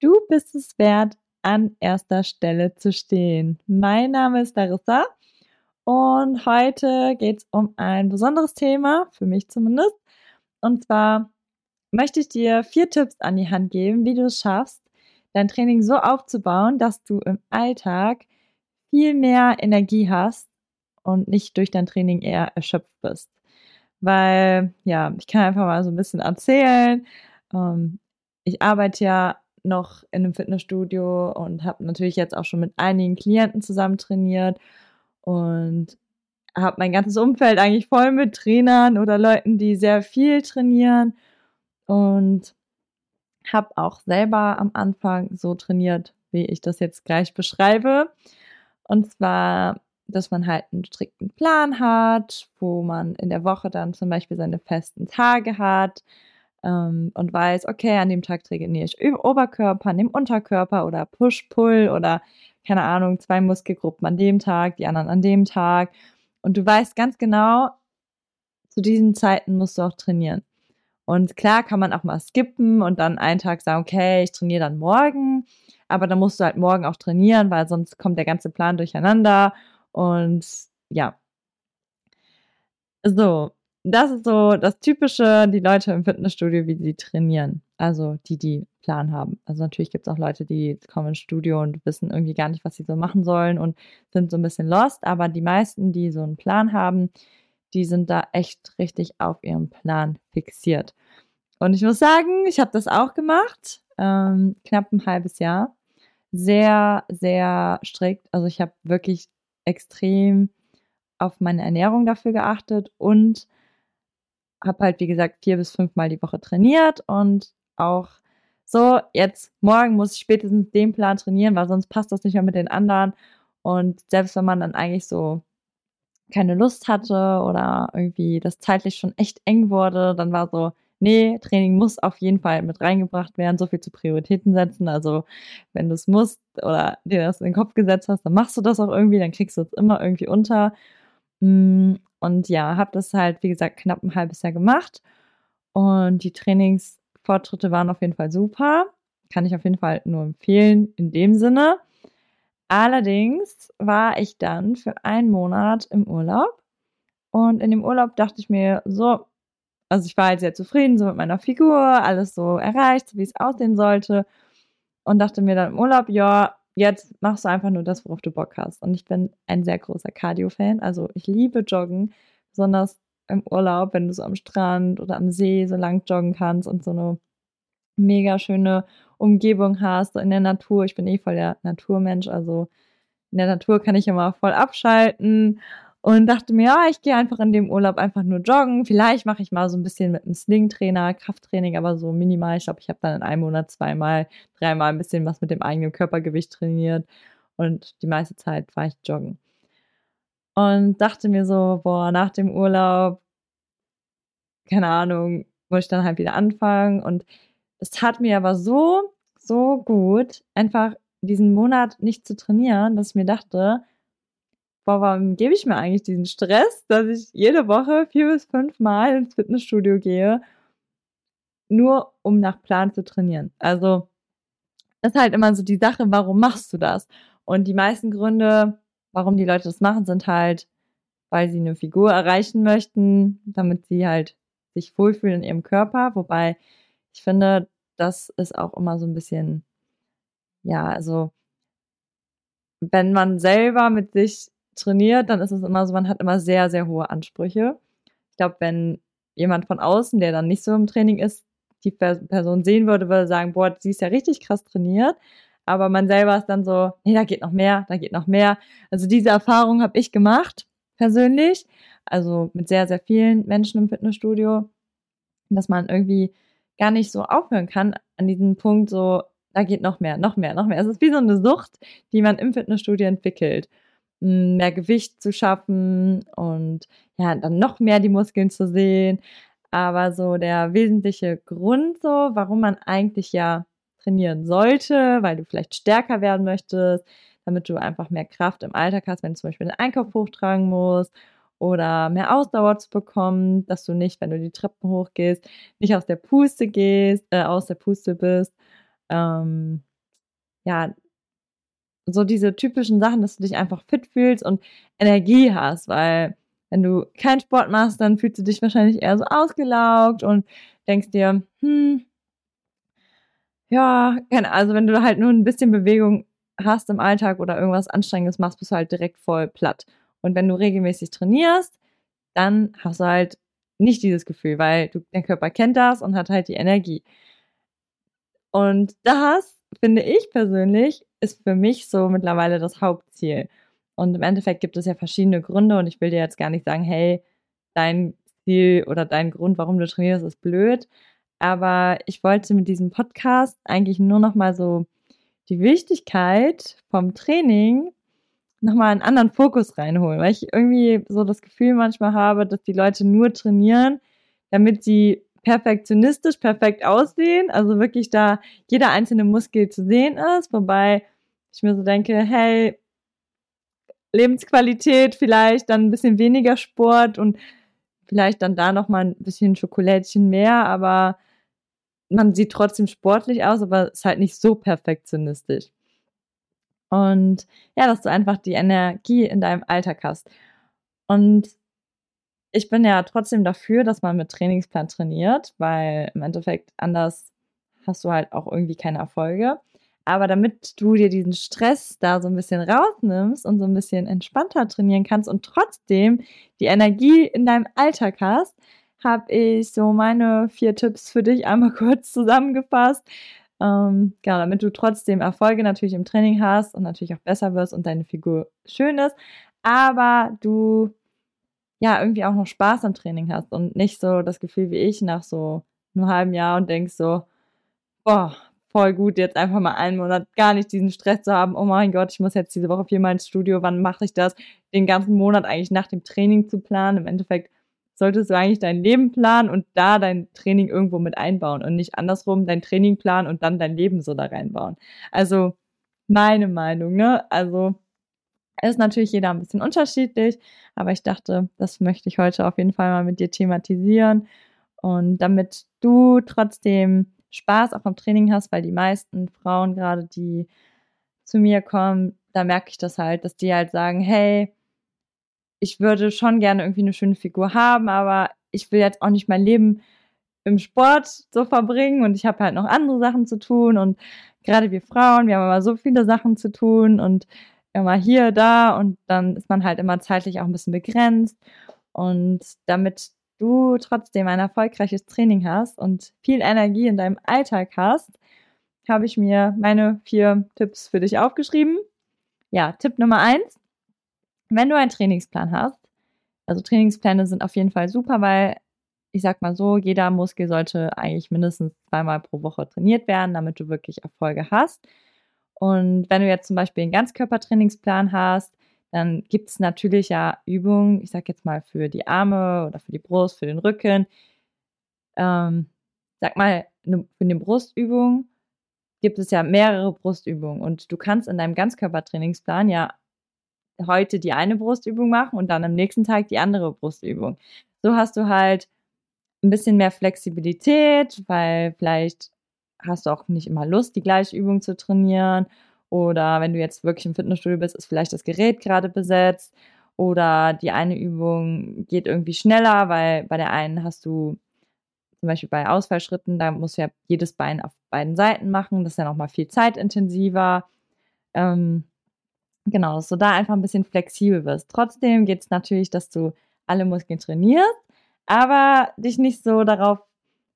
Du bist es wert, an erster Stelle zu stehen. Mein Name ist Larissa und heute geht es um ein besonderes Thema, für mich zumindest. Und zwar möchte ich dir vier Tipps an die Hand geben, wie du es schaffst, dein Training so aufzubauen, dass du im Alltag viel mehr Energie hast und nicht durch dein Training eher erschöpft bist. Weil, ja, ich kann einfach mal so ein bisschen erzählen. Ähm, ich arbeite ja noch in einem Fitnessstudio und habe natürlich jetzt auch schon mit einigen Klienten zusammen trainiert und habe mein ganzes Umfeld eigentlich voll mit Trainern oder Leuten, die sehr viel trainieren und habe auch selber am Anfang so trainiert, wie ich das jetzt gleich beschreibe. Und zwar, dass man halt einen strikten Plan hat, wo man in der Woche dann zum Beispiel seine festen Tage hat, ähm, und weiß, okay, an dem Tag trainiere ich Oberkörper, an dem Unterkörper oder Push-Pull oder keine Ahnung, zwei Muskelgruppen an dem Tag, die anderen an dem Tag. Und du weißt ganz genau, zu diesen Zeiten musst du auch trainieren. Und klar kann man auch mal skippen und dann einen Tag sagen, okay, ich trainiere dann morgen, aber dann musst du halt morgen auch trainieren, weil sonst kommt der ganze Plan durcheinander und ja. So, das ist so das Typische, die Leute im Fitnessstudio, wie sie trainieren. Also die, die Plan haben. Also natürlich gibt es auch Leute, die kommen ins Studio und wissen irgendwie gar nicht, was sie so machen sollen und sind so ein bisschen lost. Aber die meisten, die so einen Plan haben, die sind da echt richtig auf ihrem Plan fixiert. Und ich muss sagen, ich habe das auch gemacht, ähm, knapp ein halbes Jahr. Sehr, sehr strikt. Also ich habe wirklich extrem auf meine Ernährung dafür geachtet und habe halt, wie gesagt, vier bis fünfmal die Woche trainiert und auch so, jetzt morgen muss ich spätestens den Plan trainieren, weil sonst passt das nicht mehr mit den anderen. Und selbst wenn man dann eigentlich so keine Lust hatte oder irgendwie das zeitlich schon echt eng wurde, dann war so, nee, Training muss auf jeden Fall mit reingebracht werden, so viel zu Prioritäten setzen. Also wenn du es musst oder dir das in den Kopf gesetzt hast, dann machst du das auch irgendwie, dann kriegst du es immer irgendwie unter. Mm, und ja, habe das halt, wie gesagt, knapp ein halbes Jahr gemacht. Und die Trainingsfortschritte waren auf jeden Fall super. Kann ich auf jeden Fall nur empfehlen in dem Sinne. Allerdings war ich dann für einen Monat im Urlaub. Und in dem Urlaub dachte ich mir so, also ich war halt sehr zufrieden so mit meiner Figur, alles so erreicht, so wie es aussehen sollte. Und dachte mir dann im Urlaub, ja, jetzt machst du einfach nur das, worauf du Bock hast. Und ich bin ein sehr großer Cardio-Fan. Also ich liebe Joggen, besonders im Urlaub, wenn du so am Strand oder am See so lang joggen kannst und so eine mega schöne Umgebung hast, so in der Natur. Ich bin eh voll der Naturmensch, also in der Natur kann ich immer voll abschalten und dachte mir, ja, ich gehe einfach in dem Urlaub einfach nur joggen. Vielleicht mache ich mal so ein bisschen mit einem Sling-Trainer, Krafttraining, aber so minimal. Ich glaube, ich habe dann in einem Monat zweimal, dreimal ein bisschen was mit dem eigenen Körpergewicht trainiert und die meiste Zeit war ich joggen. Und dachte mir so, boah, nach dem Urlaub, keine Ahnung, wollte ich dann halt wieder anfangen und es tat mir aber so, so gut, einfach diesen Monat nicht zu trainieren, dass ich mir dachte, boah, warum gebe ich mir eigentlich diesen Stress, dass ich jede Woche vier bis fünf Mal ins Fitnessstudio gehe, nur um nach Plan zu trainieren. Also ist halt immer so die Sache, warum machst du das? Und die meisten Gründe, warum die Leute das machen, sind halt, weil sie eine Figur erreichen möchten, damit sie halt sich wohlfühlen in ihrem Körper. Wobei ich finde, das ist auch immer so ein bisschen ja, also wenn man selber mit sich trainiert, dann ist es immer so, man hat immer sehr, sehr hohe Ansprüche. Ich glaube, wenn jemand von außen, der dann nicht so im Training ist, die Person sehen würde, würde sagen, boah, sie ist ja richtig krass trainiert. Aber man selber ist dann so, nee, da geht noch mehr, da geht noch mehr. Also diese Erfahrung habe ich gemacht, persönlich. Also mit sehr, sehr vielen Menschen im Fitnessstudio. Dass man irgendwie gar nicht so aufhören kann an diesem Punkt so, da geht noch mehr, noch mehr, noch mehr. Es ist wie so eine Sucht, die man im Fitnessstudio entwickelt. Mehr Gewicht zu schaffen und ja, dann noch mehr die Muskeln zu sehen. Aber so der wesentliche Grund, so, warum man eigentlich ja trainieren sollte, weil du vielleicht stärker werden möchtest, damit du einfach mehr Kraft im Alltag hast, wenn du zum Beispiel den Einkauf hochtragen musst oder mehr Ausdauer zu bekommen, dass du nicht, wenn du die Treppen hochgehst, nicht aus der Puste gehst, äh, aus der Puste bist. Ähm, ja, so diese typischen Sachen, dass du dich einfach fit fühlst und Energie hast, weil wenn du keinen Sport machst, dann fühlst du dich wahrscheinlich eher so ausgelaugt und denkst dir, hm, ja, also wenn du halt nur ein bisschen Bewegung hast im Alltag oder irgendwas Anstrengendes machst, bist du halt direkt voll platt. Und wenn du regelmäßig trainierst, dann hast du halt nicht dieses Gefühl, weil du, der Körper kennt das und hat halt die Energie. Und das, finde ich persönlich, ist für mich so mittlerweile das Hauptziel. Und im Endeffekt gibt es ja verschiedene Gründe und ich will dir jetzt gar nicht sagen, hey, dein Ziel oder dein Grund, warum du trainierst, ist blöd. Aber ich wollte mit diesem Podcast eigentlich nur noch mal so die Wichtigkeit vom Training nochmal einen anderen Fokus reinholen, weil ich irgendwie so das Gefühl manchmal habe, dass die Leute nur trainieren, damit sie perfektionistisch perfekt aussehen, also wirklich da jeder einzelne Muskel zu sehen ist, wobei ich mir so denke, hey, Lebensqualität vielleicht, dann ein bisschen weniger Sport und vielleicht dann da nochmal ein bisschen Schokolädchen mehr, aber man sieht trotzdem sportlich aus, aber ist halt nicht so perfektionistisch. Und ja, dass du einfach die Energie in deinem Alltag hast. Und ich bin ja trotzdem dafür, dass man mit Trainingsplan trainiert, weil im Endeffekt anders hast du halt auch irgendwie keine Erfolge. Aber damit du dir diesen Stress da so ein bisschen rausnimmst und so ein bisschen entspannter trainieren kannst und trotzdem die Energie in deinem Alltag hast, habe ich so meine vier Tipps für dich einmal kurz zusammengefasst, ähm, genau, damit du trotzdem Erfolge natürlich im Training hast und natürlich auch besser wirst und deine Figur schön ist, aber du ja irgendwie auch noch Spaß am Training hast und nicht so das Gefühl wie ich nach so einem halben Jahr und denkst so, boah, voll gut, jetzt einfach mal einen Monat gar nicht diesen Stress zu haben, oh mein Gott, ich muss jetzt diese Woche viermal ins Studio, wann mache ich das? Den ganzen Monat eigentlich nach dem Training zu planen. Im Endeffekt solltest du eigentlich dein Leben planen und da dein Training irgendwo mit einbauen und nicht andersrum dein Training planen und dann dein Leben so da reinbauen. Also meine Meinung, ne? Also ist natürlich jeder ein bisschen unterschiedlich, aber ich dachte, das möchte ich heute auf jeden Fall mal mit dir thematisieren. Und damit du trotzdem Spaß auch am Training hast, weil die meisten Frauen gerade, die zu mir kommen, da merke ich das halt, dass die halt sagen, hey, ich würde schon gerne irgendwie eine schöne Figur haben, aber ich will jetzt auch nicht mein Leben im Sport so verbringen und ich habe halt noch andere Sachen zu tun. Und gerade wir Frauen, wir haben immer so viele Sachen zu tun und immer hier, da und dann ist man halt immer zeitlich auch ein bisschen begrenzt und damit du trotzdem ein erfolgreiches Training hast und viel Energie in deinem Alltag hast, habe ich mir meine vier Tipps für dich aufgeschrieben. Ja, Tipp Nummer eins, wenn du einen Trainingsplan hast, also Trainingspläne sind auf jeden Fall super, weil ich sag mal so, jeder Muskel sollte eigentlich mindestens zweimal pro Woche trainiert werden, damit du wirklich Erfolge hast. Und wenn du jetzt zum Beispiel einen Ganzkörpertrainingsplan hast, dann gibt es natürlich ja Übungen, ich sag jetzt mal für die Arme oder für die Brust, für den Rücken. Ähm, sag mal, ne, für eine Brustübung gibt es ja mehrere Brustübungen und du kannst in deinem Ganzkörpertrainingsplan ja heute die eine Brustübung machen und dann am nächsten Tag die andere Brustübung. So hast du halt ein bisschen mehr Flexibilität, weil vielleicht hast du auch nicht immer Lust, die gleiche Übung zu trainieren. Oder wenn du jetzt wirklich im Fitnessstudio bist, ist vielleicht das Gerät gerade besetzt. Oder die eine Übung geht irgendwie schneller, weil bei der einen hast du zum Beispiel bei Ausfallschritten, da musst du ja jedes Bein auf beiden Seiten machen. Das ist ja nochmal viel zeitintensiver. Ähm, genau, dass du da einfach ein bisschen flexibel wirst. Trotzdem geht es natürlich, dass du alle Muskeln trainierst, aber dich nicht so darauf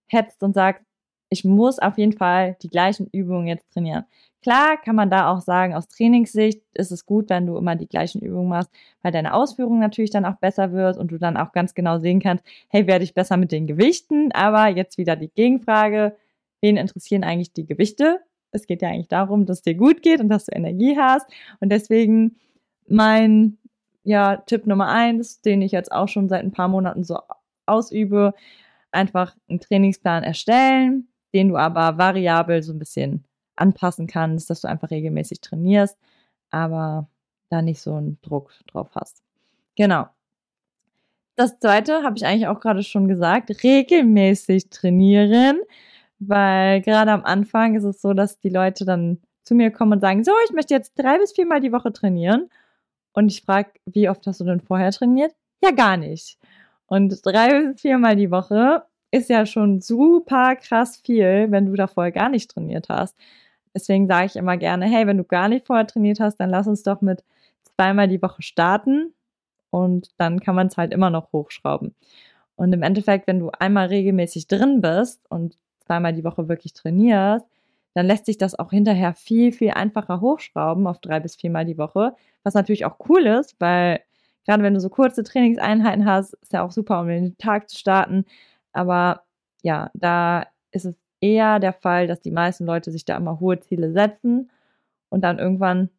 hetzt und sagst, ich muss auf jeden Fall die gleichen Übungen jetzt trainieren. Klar kann man da auch sagen, aus Trainingssicht ist es gut, wenn du immer die gleichen Übungen machst, weil deine Ausführung natürlich dann auch besser wird und du dann auch ganz genau sehen kannst, hey, werde ich besser mit den Gewichten? Aber jetzt wieder die Gegenfrage, wen interessieren eigentlich die Gewichte? Es geht ja eigentlich darum, dass es dir gut geht und dass du Energie hast. Und deswegen mein ja, Tipp Nummer eins, den ich jetzt auch schon seit ein paar Monaten so ausübe, einfach einen Trainingsplan erstellen, den du aber variabel so ein bisschen anpassen kannst, dass du einfach regelmäßig trainierst, aber da nicht so einen Druck drauf hast. Genau. Das zweite habe ich eigentlich auch gerade schon gesagt, regelmäßig trainieren, weil gerade am Anfang ist es so, dass die Leute dann zu mir kommen und sagen, so, ich möchte jetzt drei bis viermal die Woche trainieren. Und ich frage, wie oft hast du denn vorher trainiert? Ja, gar nicht. Und drei bis viermal die Woche ist ja schon super krass viel, wenn du da vorher gar nicht trainiert hast. Deswegen sage ich immer gerne, hey, wenn du gar nicht vorher trainiert hast, dann lass uns doch mit zweimal die Woche starten und dann kann man es halt immer noch hochschrauben. Und im Endeffekt, wenn du einmal regelmäßig drin bist und zweimal die Woche wirklich trainierst, dann lässt sich das auch hinterher viel, viel einfacher hochschrauben auf drei bis viermal die Woche, was natürlich auch cool ist, weil gerade wenn du so kurze Trainingseinheiten hast, ist ja auch super, um den Tag zu starten. Aber ja, da ist es eher der Fall, dass die meisten Leute sich da immer hohe Ziele setzen und dann irgendwann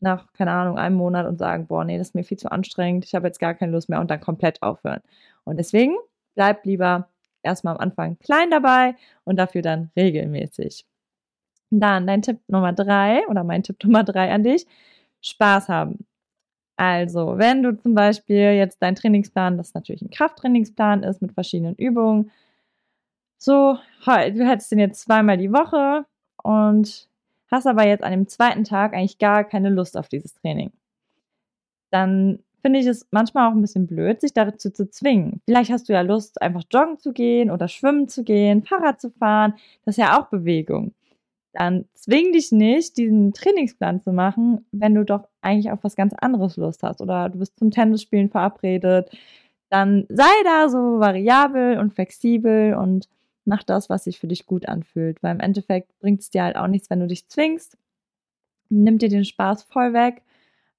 nach, keine Ahnung, einem Monat und sagen, boah, nee, das ist mir viel zu anstrengend, ich habe jetzt gar keine Lust mehr und dann komplett aufhören. Und deswegen bleib lieber erstmal am Anfang klein dabei und dafür dann regelmäßig. Dann dein Tipp Nummer drei oder mein Tipp Nummer drei an dich, Spaß haben. Also, wenn du zum Beispiel jetzt dein Trainingsplan, das natürlich ein Krafttrainingsplan ist mit verschiedenen Übungen, so, du hättest den jetzt zweimal die Woche und hast aber jetzt an dem zweiten Tag eigentlich gar keine Lust auf dieses Training. Dann finde ich es manchmal auch ein bisschen blöd, sich dazu zu zwingen. Vielleicht hast du ja Lust, einfach joggen zu gehen oder schwimmen zu gehen, Fahrrad zu fahren. Das ist ja auch Bewegung. Dann zwing dich nicht, diesen Trainingsplan zu machen, wenn du doch eigentlich auf was ganz anderes Lust hast oder du bist zum Tennisspielen verabredet. Dann sei da so variabel und flexibel und mach das, was sich für dich gut anfühlt, weil im Endeffekt bringt es dir halt auch nichts, wenn du dich zwingst. Nimmt dir den Spaß voll weg.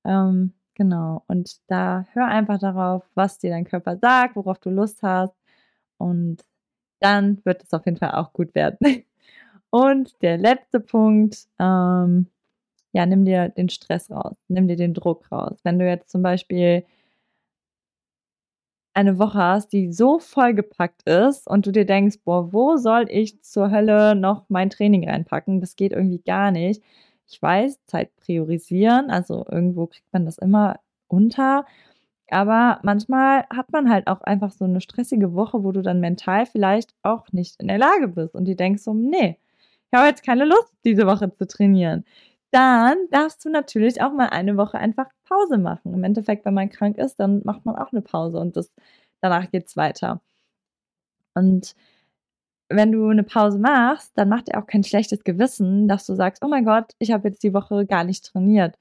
Ähm, genau. Und da hör einfach darauf, was dir dein Körper sagt, worauf du Lust hast. Und dann wird es auf jeden Fall auch gut werden. Und der letzte Punkt, ähm, ja, nimm dir den Stress raus, nimm dir den Druck raus. Wenn du jetzt zum Beispiel eine Woche hast, die so vollgepackt ist und du dir denkst, boah, wo soll ich zur Hölle noch mein Training reinpacken? Das geht irgendwie gar nicht. Ich weiß, Zeit priorisieren, also irgendwo kriegt man das immer unter. Aber manchmal hat man halt auch einfach so eine stressige Woche, wo du dann mental vielleicht auch nicht in der Lage bist und die denkst so, nee, habe jetzt keine Lust, diese Woche zu trainieren. Dann darfst du natürlich auch mal eine Woche einfach Pause machen. Im Endeffekt, wenn man krank ist, dann macht man auch eine Pause und das, danach geht es weiter. Und wenn du eine Pause machst, dann macht dir auch kein schlechtes Gewissen, dass du sagst, oh mein Gott, ich habe jetzt die Woche gar nicht trainiert.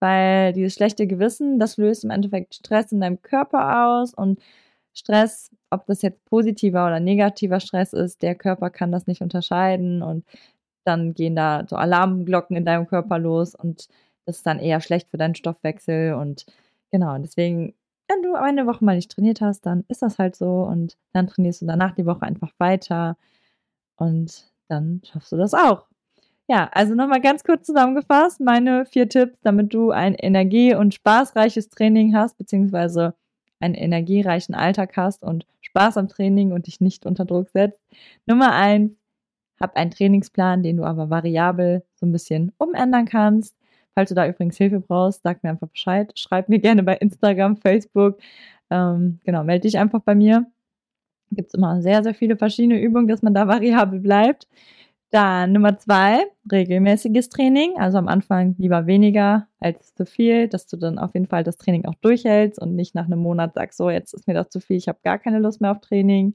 Weil dieses schlechte Gewissen, das löst im Endeffekt Stress in deinem Körper aus und Stress, ob das jetzt positiver oder negativer Stress ist, der Körper kann das nicht unterscheiden und dann gehen da so Alarmglocken in deinem Körper los und das ist dann eher schlecht für deinen Stoffwechsel und genau, deswegen, wenn du eine Woche mal nicht trainiert hast, dann ist das halt so und dann trainierst du danach die Woche einfach weiter und dann schaffst du das auch. Ja, also nochmal ganz kurz zusammengefasst, meine vier Tipps, damit du ein energie- und spaßreiches Training hast, beziehungsweise einen energiereichen Alltag hast und Spaß am Training und dich nicht unter Druck setzt. Nummer eins, hab einen Trainingsplan, den du aber variabel so ein bisschen umändern kannst. Falls du da übrigens Hilfe brauchst, sag mir einfach Bescheid. Schreib mir gerne bei Instagram, Facebook. Ähm, genau, melde dich einfach bei mir. Gibt es immer sehr, sehr viele verschiedene Übungen, dass man da variabel bleibt. Dann Nummer zwei, regelmäßiges Training. Also am Anfang lieber weniger als zu viel, dass du dann auf jeden Fall das Training auch durchhältst und nicht nach einem Monat sagst, so, jetzt ist mir das zu viel, ich habe gar keine Lust mehr auf Training.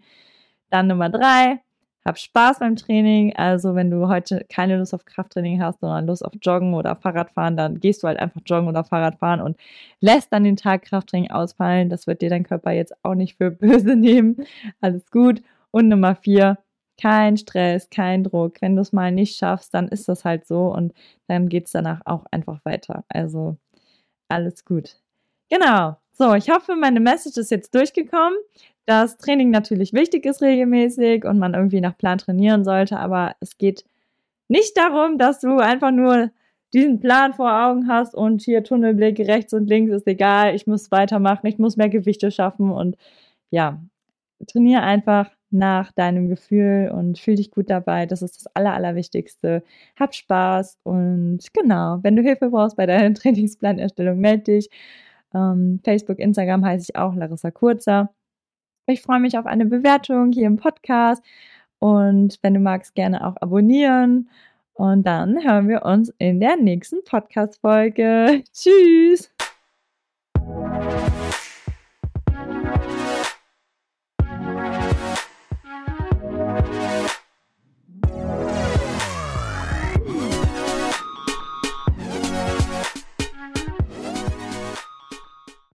Dann Nummer drei, hab Spaß beim Training. Also wenn du heute keine Lust auf Krafttraining hast, sondern Lust auf Joggen oder Fahrradfahren, dann gehst du halt einfach joggen oder Fahrradfahren und lässt dann den Tag Krafttraining ausfallen. Das wird dir dein Körper jetzt auch nicht für böse nehmen. Alles gut. Und Nummer vier, kein Stress, kein Druck. Wenn du es mal nicht schaffst, dann ist das halt so und dann geht es danach auch einfach weiter. Also alles gut. Genau. So, ich hoffe, meine Message ist jetzt durchgekommen, dass Training natürlich wichtig ist regelmäßig und man irgendwie nach Plan trainieren sollte, aber es geht nicht darum, dass du einfach nur diesen Plan vor Augen hast und hier Tunnelblick rechts und links ist egal, ich muss weitermachen, ich muss mehr Gewichte schaffen und ja, trainiere einfach nach deinem Gefühl und fühl dich gut dabei. Das ist das Aller, Allerwichtigste. Hab Spaß und genau, wenn du Hilfe brauchst bei deiner Trainingsplanerstellung, melde dich. Ähm, Facebook, Instagram heiße ich auch Larissa Kurzer. Ich freue mich auf eine Bewertung hier im Podcast und wenn du magst, gerne auch abonnieren. Und dann hören wir uns in der nächsten Podcast-Folge. Tschüss!